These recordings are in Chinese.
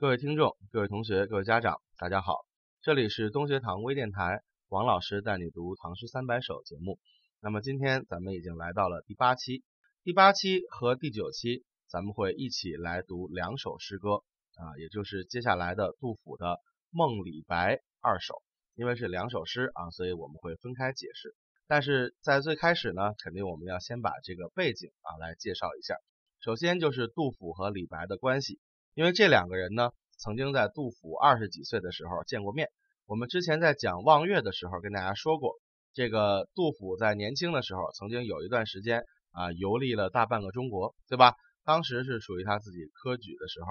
各位听众、各位同学、各位家长，大家好，这里是东学堂微电台，王老师带你读《唐诗三百首》节目。那么今天咱们已经来到了第八期，第八期和第九期，咱们会一起来读两首诗歌啊，也就是接下来的杜甫的《梦李白》二首。因为是两首诗啊，所以我们会分开解释。但是在最开始呢，肯定我们要先把这个背景啊来介绍一下。首先就是杜甫和李白的关系，因为这两个人呢，曾经在杜甫二十几岁的时候见过面。我们之前在讲望岳的时候跟大家说过，这个杜甫在年轻的时候曾经有一段时间啊游历了大半个中国，对吧？当时是属于他自己科举的时候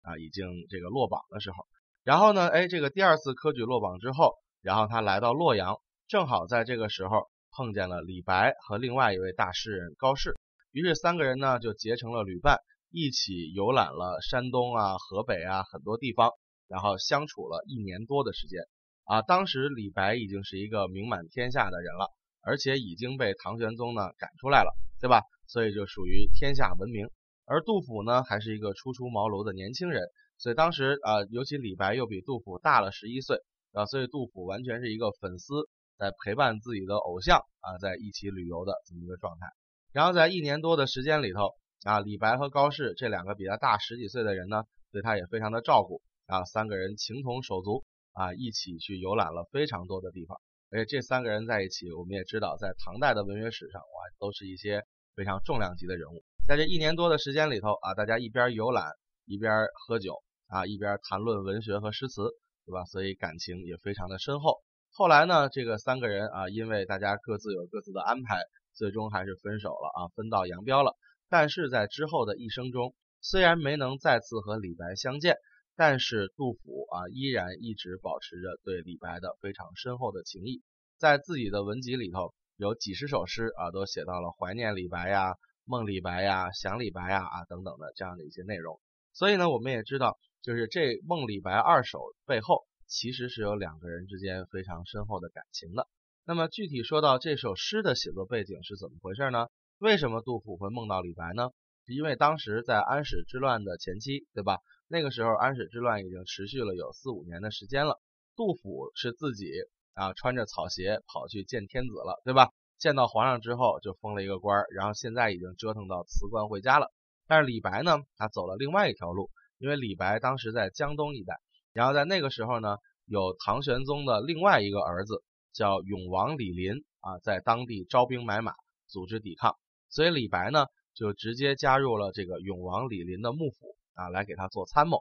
啊，已经这个落榜的时候。然后呢，哎，这个第二次科举落榜之后。然后他来到洛阳，正好在这个时候碰见了李白和另外一位大诗人高适，于是三个人呢就结成了旅伴，一起游览了山东啊、河北啊很多地方，然后相处了一年多的时间。啊，当时李白已经是一个名满天下的人了，而且已经被唐玄宗呢赶出来了，对吧？所以就属于天下闻名。而杜甫呢还是一个初出茅庐的年轻人，所以当时啊，尤其李白又比杜甫大了十一岁。啊，所以杜甫完全是一个粉丝在陪伴自己的偶像啊，在一起旅游的这么一个状态。然后在一年多的时间里头啊，李白和高适这两个比他大十几岁的人呢，对他也非常的照顾啊，三个人情同手足啊，一起去游览了非常多的地方。而且这三个人在一起，我们也知道，在唐代的文学史上，哇，都是一些非常重量级的人物。在这一年多的时间里头啊，大家一边游览，一边喝酒啊，一边谈论文学和诗词。对吧？所以感情也非常的深厚。后来呢，这个三个人啊，因为大家各自有各自的安排，最终还是分手了啊，分道扬镳了。但是在之后的一生中，虽然没能再次和李白相见，但是杜甫啊，依然一直保持着对李白的非常深厚的情谊。在自己的文集里头，有几十首诗啊，都写到了怀念李白呀、梦李白呀、想李白呀啊等等的这样的一些内容。所以呢，我们也知道。就是这《梦李白二首》背后，其实是有两个人之间非常深厚的感情的。那么具体说到这首诗的写作背景是怎么回事呢？为什么杜甫会梦到李白呢？因为当时在安史之乱的前期，对吧？那个时候安史之乱已经持续了有四五年的时间了。杜甫是自己啊穿着草鞋跑去见天子了，对吧？见到皇上之后就封了一个官，然后现在已经折腾到辞官回家了。但是李白呢，他走了另外一条路。因为李白当时在江东一带，然后在那个时候呢，有唐玄宗的另外一个儿子叫永王李璘啊，在当地招兵买马，组织抵抗，所以李白呢就直接加入了这个永王李璘的幕府啊，来给他做参谋。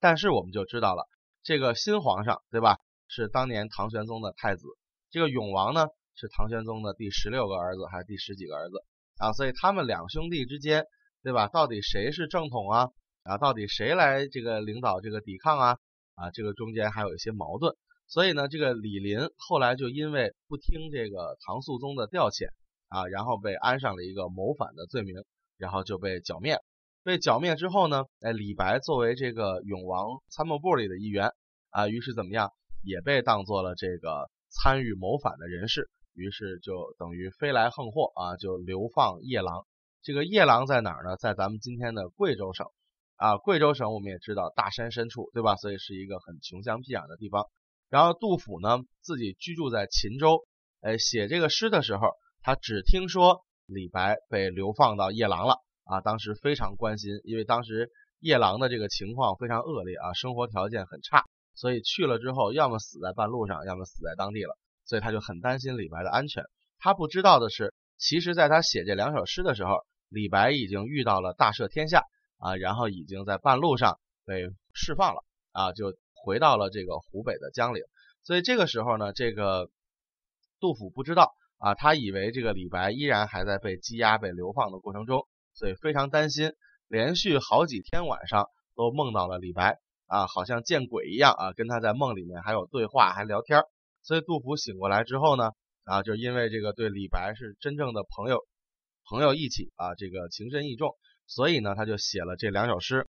但是我们就知道了，这个新皇上对吧，是当年唐玄宗的太子，这个永王呢是唐玄宗的第十六个儿子还是第十几个儿子啊？所以他们两兄弟之间对吧，到底谁是正统啊？啊，到底谁来这个领导这个抵抗啊？啊，这个中间还有一些矛盾，所以呢，这个李林后来就因为不听这个唐肃宗的调遣啊，然后被安上了一个谋反的罪名，然后就被剿灭。被剿灭之后呢，哎，李白作为这个永王参谋部里的一员啊，于是怎么样，也被当做了这个参与谋反的人士，于是就等于飞来横祸啊，就流放夜郎。这个夜郎在哪儿呢？在咱们今天的贵州省。啊，贵州省我们也知道大山深处，对吧？所以是一个很穷乡僻壤的地方。然后杜甫呢，自己居住在秦州，哎，写这个诗的时候，他只听说李白被流放到夜郎了啊，当时非常关心，因为当时夜郎的这个情况非常恶劣啊，生活条件很差，所以去了之后，要么死在半路上，要么死在当地了，所以他就很担心李白的安全。他不知道的是，其实在他写这两首诗的时候，李白已经遇到了大赦天下。啊，然后已经在半路上被释放了啊，就回到了这个湖北的江陵。所以这个时候呢，这个杜甫不知道啊，他以为这个李白依然还在被羁押、被流放的过程中，所以非常担心，连续好几天晚上都梦到了李白啊，好像见鬼一样啊，跟他在梦里面还有对话，还聊天。所以杜甫醒过来之后呢，啊，就因为这个对李白是真正的朋友，朋友义气啊，这个情深意重。所以呢，他就写了这两首诗，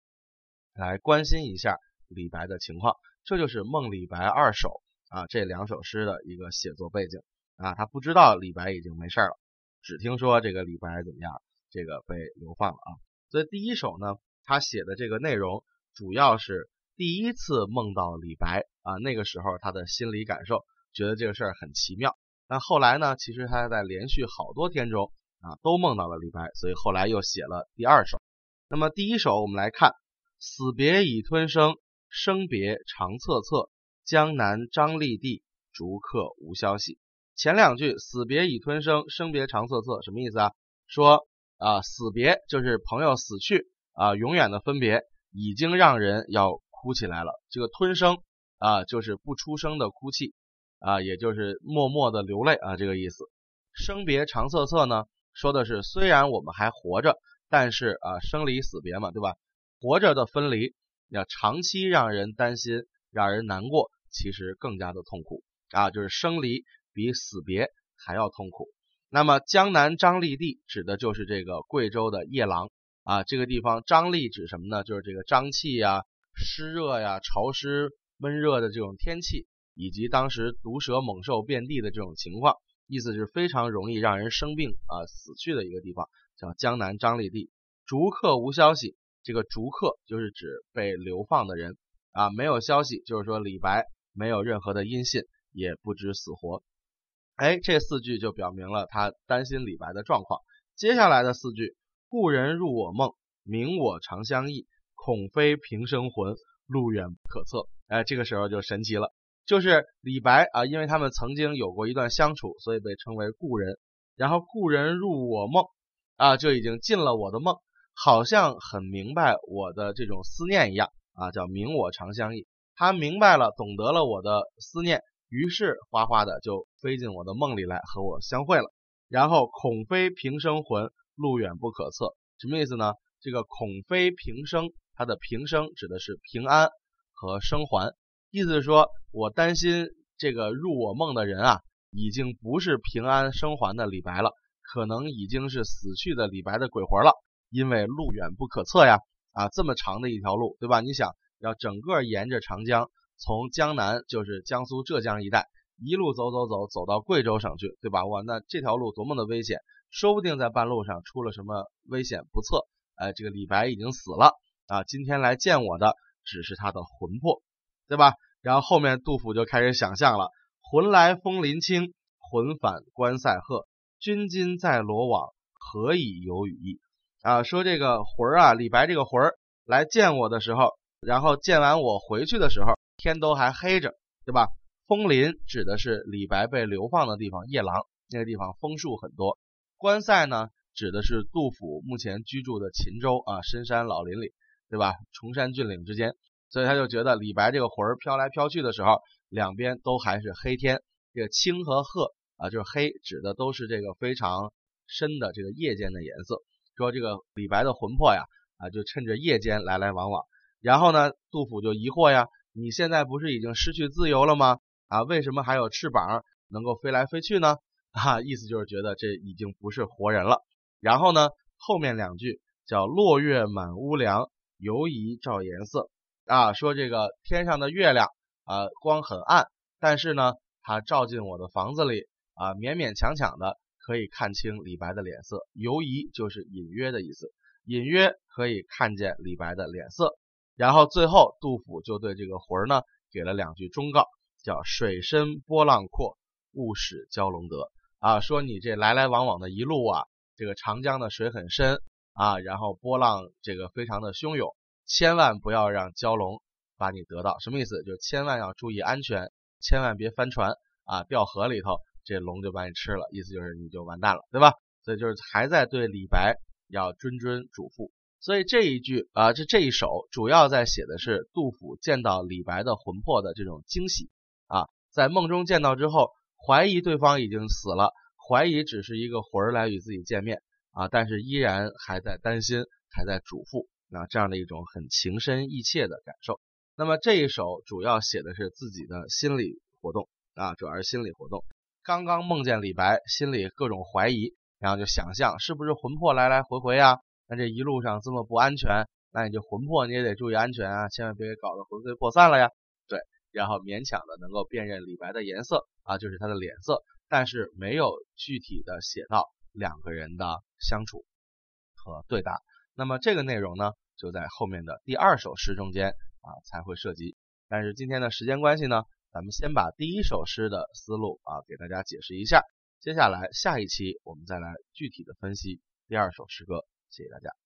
来关心一下李白的情况。这就是《梦李白二首》啊，这两首诗的一个写作背景啊。他不知道李白已经没事了，只听说这个李白怎么样，这个被流放了啊。所以第一首呢，他写的这个内容主要是第一次梦到李白啊，那个时候他的心理感受，觉得这个事儿很奇妙。那后来呢，其实他在连续好多天中啊，都梦到了李白，所以后来又写了第二首。那么第一首我们来看：死别已吞声，生别长恻恻，江南张立地，逐客无消息。前两句死别已吞声，生别长恻恻，什么意思啊？说啊，死别就是朋友死去啊，永远的分别已经让人要哭起来了。这个吞声啊，就是不出声的哭泣啊，也就是默默的流泪啊，这个意思。生别长恻恻呢，说的是虽然我们还活着，但是啊，生离死别嘛，对吧？活着的分离要长期让人担心，让人难过，其实更加的痛苦啊，就是生离。比死别还要痛苦。那么江南张立地指的就是这个贵州的夜郎啊，这个地方张立指什么呢？就是这个瘴气呀、湿热呀、潮湿闷热的这种天气，以及当时毒蛇猛兽遍地的这种情况，意思是非常容易让人生病啊死去的一个地方，叫江南张立地。逐客无消息，这个逐客就是指被流放的人啊，没有消息，就是说李白没有任何的音信，也不知死活。哎，这四句就表明了他担心李白的状况。接下来的四句，故人入我梦，明我长相忆，恐非平生魂，路远不可测。哎，这个时候就神奇了，就是李白啊，因为他们曾经有过一段相处，所以被称为故人。然后故人入我梦啊，就已经进了我的梦，好像很明白我的这种思念一样啊，叫明我长相忆。他明白了，懂得了我的思念。于是哗哗的就飞进我的梦里来和我相会了，然后恐非平生魂，路远不可测，什么意思呢？这个恐非平生，它的平生指的是平安和生还，意思是说我担心这个入我梦的人啊，已经不是平安生还的李白了，可能已经是死去的李白的鬼魂了，因为路远不可测呀，啊这么长的一条路，对吧？你想要整个沿着长江。从江南就是江苏、浙江一带，一路走走走，走到贵州省去，对吧？哇，那这条路多么的危险，说不定在半路上出了什么危险不测。哎，这个李白已经死了啊，今天来见我的只是他的魂魄，对吧？然后后面杜甫就开始想象了：魂来风林清，魂返关塞鹤。君今在罗网，何以有羽翼？啊，说这个魂儿啊，李白这个魂儿来见我的时候，然后见完我回去的时候。天都还黑着，对吧？枫林指的是李白被流放的地方，夜郎那个地方枫树很多。关塞呢，指的是杜甫目前居住的秦州啊，深山老林里，对吧？崇山峻岭之间，所以他就觉得李白这个魂儿飘来飘去的时候，两边都还是黑天。这个青和褐啊，就是黑，指的都是这个非常深的这个夜间的颜色。说这个李白的魂魄呀，啊，就趁着夜间来来往往。然后呢，杜甫就疑惑呀。你现在不是已经失去自由了吗？啊，为什么还有翅膀能够飞来飞去呢？啊，意思就是觉得这已经不是活人了。然后呢，后面两句叫“落月满屋梁，犹疑照颜色”，啊，说这个天上的月亮啊，光很暗，但是呢，它照进我的房子里啊，勉勉强强的可以看清李白的脸色。犹疑就是隐约的意思，隐约可以看见李白的脸色。然后最后，杜甫就对这个魂儿呢，给了两句忠告，叫“水深波浪阔，勿使蛟龙得”。啊，说你这来来往往的一路啊，这个长江的水很深啊，然后波浪这个非常的汹涌，千万不要让蛟龙把你得到。什么意思？就千万要注意安全，千万别翻船啊，掉河里头，这龙就把你吃了。意思就是你就完蛋了，对吧？所以就是还在对李白要谆谆嘱咐。所以这一句啊，这这一首主要在写的是杜甫见到李白的魂魄的这种惊喜啊，在梦中见到之后，怀疑对方已经死了，怀疑只是一个魂儿来与自己见面啊，但是依然还在担心，还在嘱咐啊，这样的一种很情深意切的感受。那么这一首主要写的是自己的心理活动啊，主要是心理活动。刚刚梦见李白，心里各种怀疑，然后就想象是不是魂魄来来回回啊。那这一路上这么不安全，那你就魂魄你也得注意安全啊，千万别给搞得魂飞魄散了呀。对，然后勉强的能够辨认李白的颜色啊，就是他的脸色，但是没有具体的写到两个人的相处和对答。那么这个内容呢，就在后面的第二首诗中间啊才会涉及。但是今天的时间关系呢，咱们先把第一首诗的思路啊给大家解释一下。接下来下一期我们再来具体的分析第二首诗歌。谢谢大家。